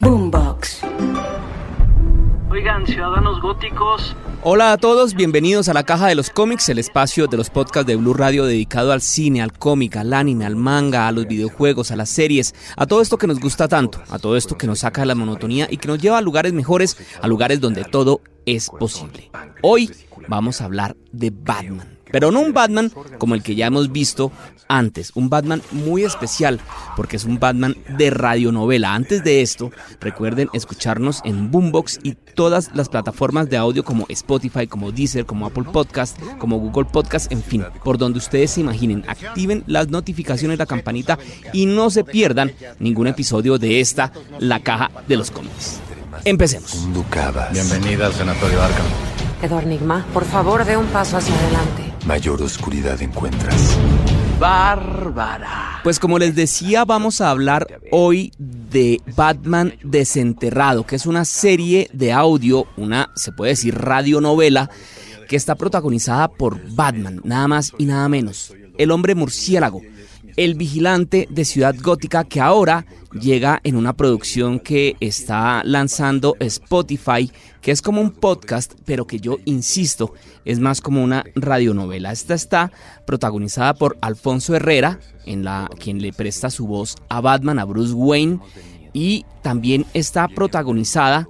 Boombox. Oigan, ciudadanos góticos. Hola a todos, bienvenidos a la Caja de los Cómics, el espacio de los podcasts de Blue Radio dedicado al cine, al cómic, al anime, al manga, a los videojuegos, a las series, a todo esto que nos gusta tanto, a todo esto que nos saca de la monotonía y que nos lleva a lugares mejores, a lugares donde todo es posible. Hoy vamos a hablar de Batman. Pero no un Batman como el que ya hemos visto antes, un Batman muy especial, porque es un Batman de radionovela. Antes de esto, recuerden escucharnos en Boombox y todas las plataformas de audio como Spotify, como Deezer, como Apple Podcast, como Google Podcast, en fin, por donde ustedes se imaginen. Activen las notificaciones, la campanita y no se pierdan ningún episodio de esta, la caja de los cómics. Empecemos. Bienvenida al Sanatorio Arkham. Edward Nigma, por favor, dé un paso hacia adelante. Mayor oscuridad encuentras. Bárbara. Pues como les decía, vamos a hablar hoy de Batman Desenterrado, que es una serie de audio, una, se puede decir, radionovela, que está protagonizada por Batman, nada más y nada menos. El hombre murciélago, el vigilante de Ciudad Gótica, que ahora llega en una producción que está lanzando Spotify, que es como un podcast, pero que yo insisto, es más como una radionovela. Esta está protagonizada por Alfonso Herrera, en la quien le presta su voz a Batman, a Bruce Wayne, y también está protagonizada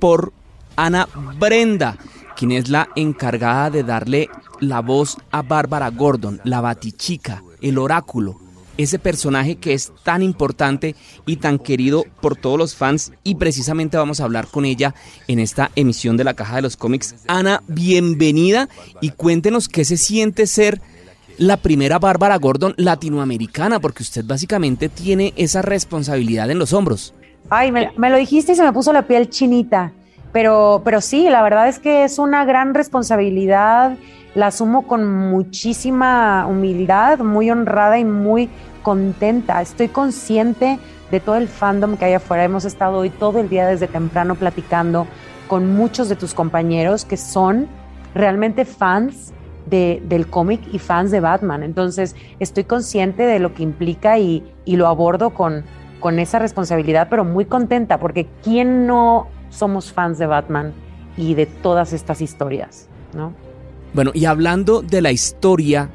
por Ana Brenda, quien es la encargada de darle la voz a Bárbara Gordon, la Batichica, el oráculo, ese personaje que es tan importante y tan querido por todos los fans y precisamente vamos a hablar con ella en esta emisión de la Caja de los Cómics. Ana, bienvenida y cuéntenos qué se siente ser la primera Bárbara Gordon latinoamericana, porque usted básicamente tiene esa responsabilidad en los hombros. Ay, me, me lo dijiste y se me puso la piel chinita. Pero, pero sí, la verdad es que es una gran responsabilidad. La asumo con muchísima humildad, muy honrada y muy contenta. Estoy consciente de todo el fandom que hay afuera. Hemos estado hoy todo el día desde temprano platicando con muchos de tus compañeros que son realmente fans de, del cómic y fans de Batman. Entonces, estoy consciente de lo que implica y, y lo abordo con, con esa responsabilidad, pero muy contenta, porque ¿quién no somos fans de Batman y de todas estas historias? ¿no? Bueno, y hablando de la historia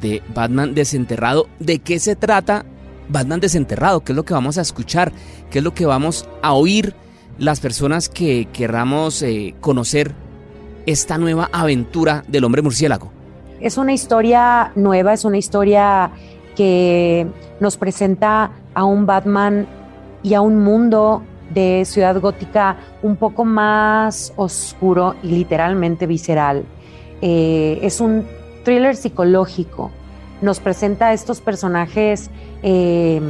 de Batman desenterrado, ¿de qué se trata Batman desenterrado? ¿Qué es lo que vamos a escuchar? ¿Qué es lo que vamos a oír las personas que querramos eh, conocer esta nueva aventura del hombre murciélago? Es una historia nueva, es una historia que nos presenta a un Batman y a un mundo de ciudad gótica un poco más oscuro y literalmente visceral. Eh, es un thriller psicológico. Nos presenta a estos personajes eh,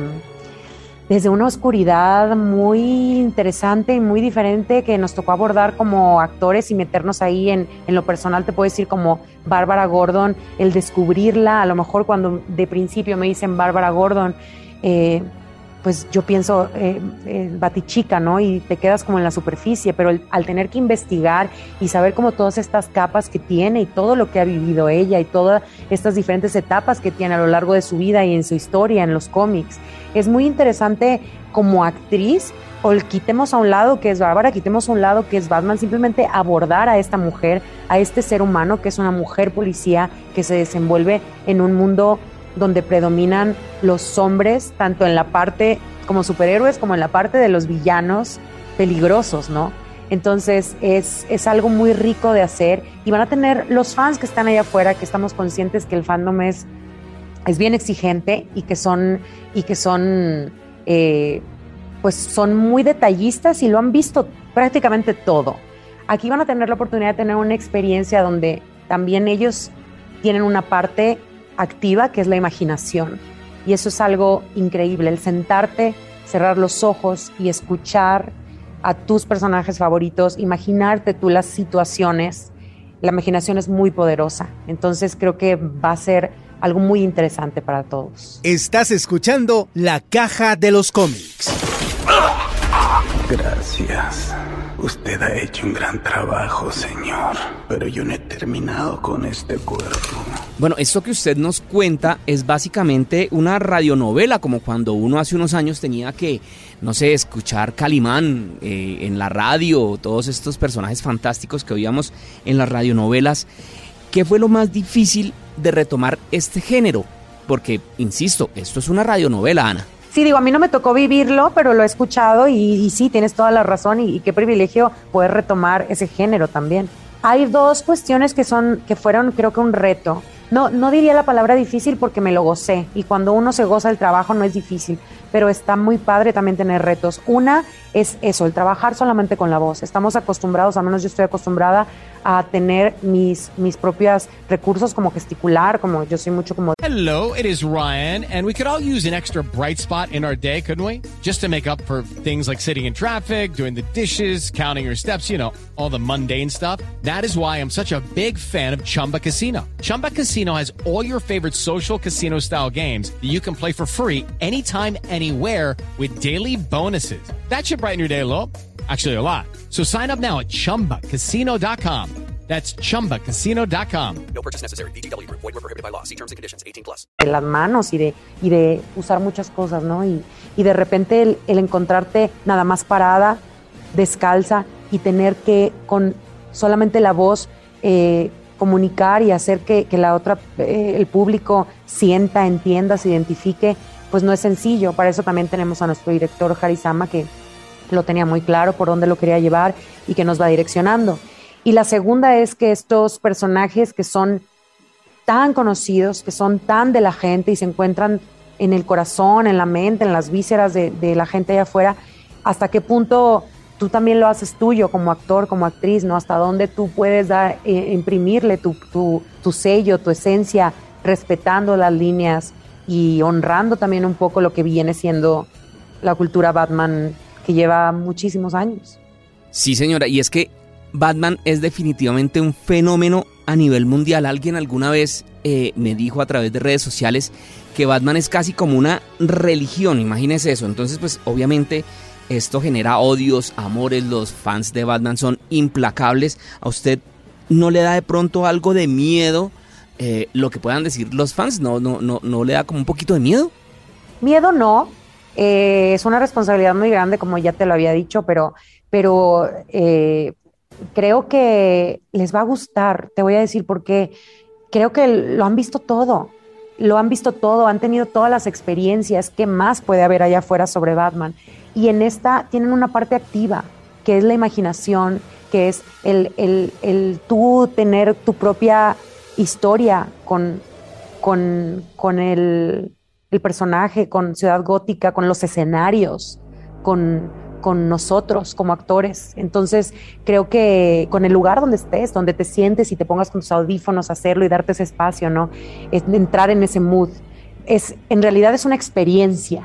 desde una oscuridad muy interesante y muy diferente que nos tocó abordar como actores y meternos ahí en, en, lo personal, te puedo decir como Bárbara Gordon, el descubrirla, a lo mejor cuando de principio me dicen Bárbara Gordon, eh, pues yo pienso eh, eh, Batichica, ¿no? Y te quedas como en la superficie, pero al tener que investigar y saber como todas estas capas que tiene y todo lo que ha vivido ella y todas estas diferentes etapas que tiene a lo largo de su vida y en su historia, en los cómics, es muy interesante como actriz, o quitemos a un lado que es Bárbara, quitemos a un lado que es Batman, simplemente abordar a esta mujer, a este ser humano que es una mujer policía que se desenvuelve en un mundo donde predominan los hombres, tanto en la parte como superhéroes como en la parte de los villanos peligrosos, ¿no? Entonces es, es algo muy rico de hacer y van a tener los fans que están allá afuera, que estamos conscientes que el fandom es, es bien exigente y que son, y que son, eh, pues son muy detallistas y lo han visto prácticamente todo. Aquí van a tener la oportunidad de tener una experiencia donde también ellos tienen una parte activa, que es la imaginación. Y eso es algo increíble, el sentarte, cerrar los ojos y escuchar a tus personajes favoritos, imaginarte tú las situaciones. La imaginación es muy poderosa, entonces creo que va a ser algo muy interesante para todos. Estás escuchando La Caja de los Cómics. Gracias. Usted ha hecho un gran trabajo, señor. Pero yo no he terminado con este cuerpo. Bueno, esto que usted nos cuenta es básicamente una radionovela, como cuando uno hace unos años tenía que, no sé, escuchar Calimán eh, en la radio, todos estos personajes fantásticos que oíamos en las radionovelas. ¿Qué fue lo más difícil de retomar este género? Porque, insisto, esto es una radionovela, Ana. Sí, digo, a mí no me tocó vivirlo, pero lo he escuchado y, sí, tienes toda la razón y, y qué privilegio poder retomar ese género también. Hay dos cuestiones que son, que fueron, creo que un reto. No, no diría la palabra difícil porque me lo gocé y cuando uno se goza el trabajo no es difícil, pero está muy padre también tener retos. Una es eso, el trabajar solamente con la voz. Estamos acostumbrados, al menos yo estoy acostumbrada a tener mis, mis propios recursos como gesticular, como yo soy mucho como... Hello, it is Ryan, and we could all use an extra bright spot in our day, couldn't we? Just to make up for things like sitting in traffic, doing the dishes, counting your steps, you know, all the mundane stuff. That is why I'm such a big fan of Chumba Casino. Chumba Casino has all your favorite social casino style games that you can play for free anytime, anywhere with daily bonuses. That should brighten your day a little. Actually, a lot. So sign up now at chumbacasino.com. That's chumbacasino.com. No purchase necessary. BGW. Void were prohibited by law. See terms and conditions 18 plus. de las manos y de, y de usar muchas cosas, ¿no? Y, y de repente el, el encontrarte nada más parada, descalza y tener que con solamente la voz eh, comunicar y hacer que, que la otra, eh, el público sienta, entienda, se identifique, pues no es sencillo. Para eso también tenemos a nuestro director Harisama que lo tenía muy claro por dónde lo quería llevar y que nos va direccionando. Y la segunda es que estos personajes que son tan conocidos, que son tan de la gente y se encuentran en el corazón, en la mente, en las vísceras de, de la gente allá afuera, hasta qué punto tú también lo haces tuyo como actor, como actriz, ¿no? Hasta dónde tú puedes eh, imprimirle tu sello, tu esencia, respetando las líneas y honrando también un poco lo que viene siendo la cultura Batman que lleva muchísimos años. Sí, señora, y es que Batman es definitivamente un fenómeno a nivel mundial. Alguien alguna vez eh, me dijo a través de redes sociales que Batman es casi como una religión, imagínese eso. Entonces, pues obviamente esto genera odios, amores, los fans de Batman son implacables. ¿A usted no le da de pronto algo de miedo eh, lo que puedan decir los fans? ¿No, no, no, ¿No le da como un poquito de miedo? Miedo no, eh, es una responsabilidad muy grande, como ya te lo había dicho, pero, pero eh, creo que les va a gustar. Te voy a decir por qué. Creo que lo han visto todo. Lo han visto todo, han tenido todas las experiencias. ¿Qué más puede haber allá afuera sobre Batman? Y en esta tienen una parte activa, que es la imaginación, que es el, el, el tú tener tu propia historia con, con, con el, el personaje, con Ciudad Gótica, con los escenarios, con, con nosotros como actores. Entonces, creo que con el lugar donde estés, donde te sientes y te pongas con tus audífonos a hacerlo y darte ese espacio, ¿no? Es entrar en ese mood. Es, en realidad es una experiencia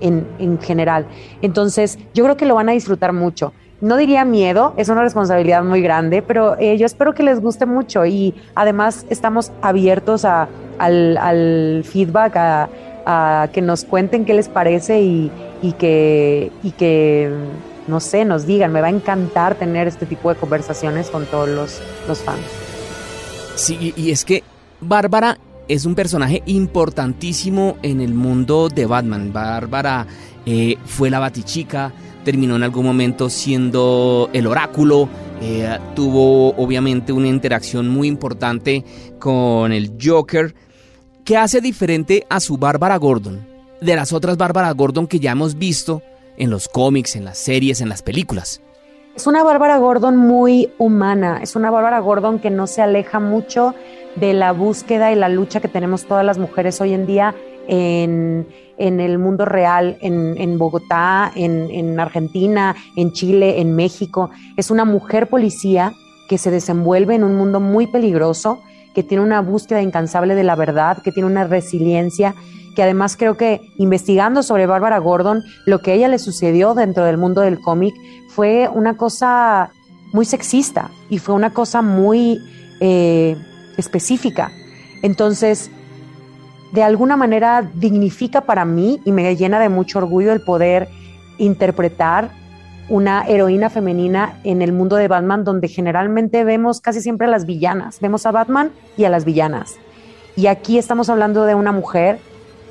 en, en general. Entonces, yo creo que lo van a disfrutar mucho. No diría miedo, es una responsabilidad muy grande, pero eh, yo espero que les guste mucho y además estamos abiertos a, al, al feedback, a que nos cuenten qué les parece y, que, no sé, nos digan. Me va a encantar tener este tipo de conversaciones con todos los, los fans. Sí, y es que Bárbara es un personaje importantísimo en el mundo de Batman. Bárbara eh, fue la batichica, terminó en algún momento siendo el oráculo, eh, tuvo obviamente una interacción muy importante con el Joker. ¿Qué hace diferente a su Bárbara Gordon de las otras Bárbara Gordon que ya hemos visto en los cómics, en las series, en las películas? Es una Bárbara Gordon muy humana, es una Bárbara Gordon que no se aleja mucho de la búsqueda y la lucha que tenemos todas las mujeres hoy en día en, el mundo real, en, Bogotá, en Argentina, en Chile, en México. Es una mujer policía que se desenvuelve en un mundo muy peligroso, que tiene una búsqueda incansable de la verdad, que tiene una resiliencia, que además creo que investigando sobre Bárbara Gordon, lo que a ella le sucedió dentro del mundo del cómic fue una cosa muy sexista y fue una cosa muy eh, específica. Entonces, de alguna manera dignifica para mí y me llena de mucho orgullo el poder interpretar una heroína femenina en el mundo de Batman, donde generalmente vemos casi siempre a las villanas. Vemos a Batman y a las villanas. Y aquí estamos hablando de una mujer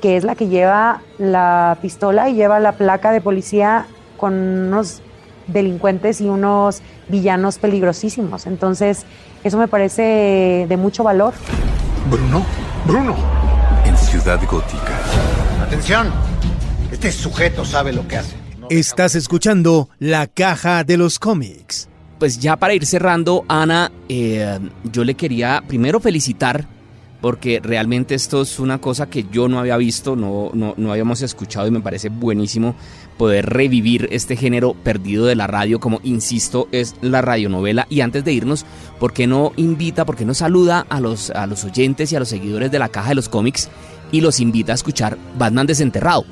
que es la que lleva la pistola y lleva la placa de policía con unos delincuentes y unos villanos peligrosísimos. Entonces, eso me parece de mucho valor. Bruno, Bruno. En Ciudad Gótica. Atención, este sujeto sabe lo que hace. Estás escuchando La Caja de los Cómics. Pues ya para ir cerrando, Ana, eh, yo le quería primero felicitar porque realmente esto es una cosa que yo no había visto, no, no, no habíamos escuchado y me parece buenísimo poder revivir este género perdido de la radio, como insisto, es la radionovela. Y antes de irnos, ¿por qué no invita, por qué no saluda a los, a los oyentes y a los seguidores de la caja de los cómics y los invita a escuchar Batman Desenterrado?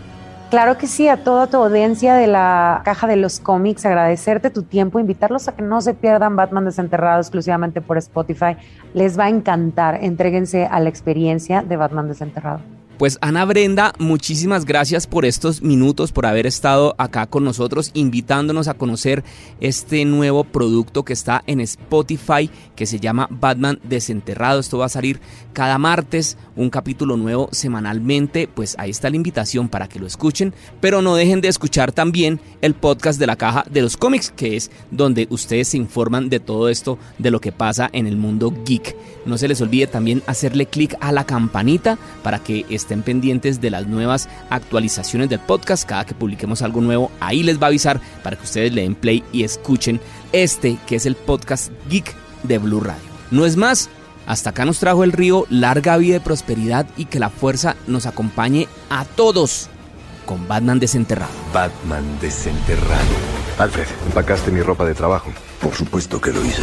Claro que sí, a toda tu audiencia de la caja de los cómics, agradecerte tu tiempo, invitarlos a que no se pierdan Batman Desenterrado exclusivamente por Spotify. Les va a encantar, entréguense a la experiencia de Batman Desenterrado. Pues Ana Brenda, muchísimas gracias por estos minutos, por haber estado acá con nosotros, invitándonos a conocer este nuevo producto que está en Spotify, que se llama Batman Desenterrado. Esto va a salir cada martes, un capítulo nuevo semanalmente. Pues ahí está la invitación para que lo escuchen, pero no dejen de escuchar también el podcast de la caja de los cómics, que es donde ustedes se informan de todo esto, de lo que pasa en el mundo geek. No se les olvide también hacerle clic a la campanita para que estén pendientes de las nuevas actualizaciones del podcast. Cada que publiquemos algo nuevo, ahí les va a avisar para que ustedes le den play y escuchen este que es el podcast Geek de Blue Radio. No es más, hasta acá nos trajo el río larga vida y prosperidad y que la fuerza nos acompañe a todos con Batman desenterrado. Batman desenterrado. Alfred, empacaste mi ropa de trabajo. Por supuesto que lo hice.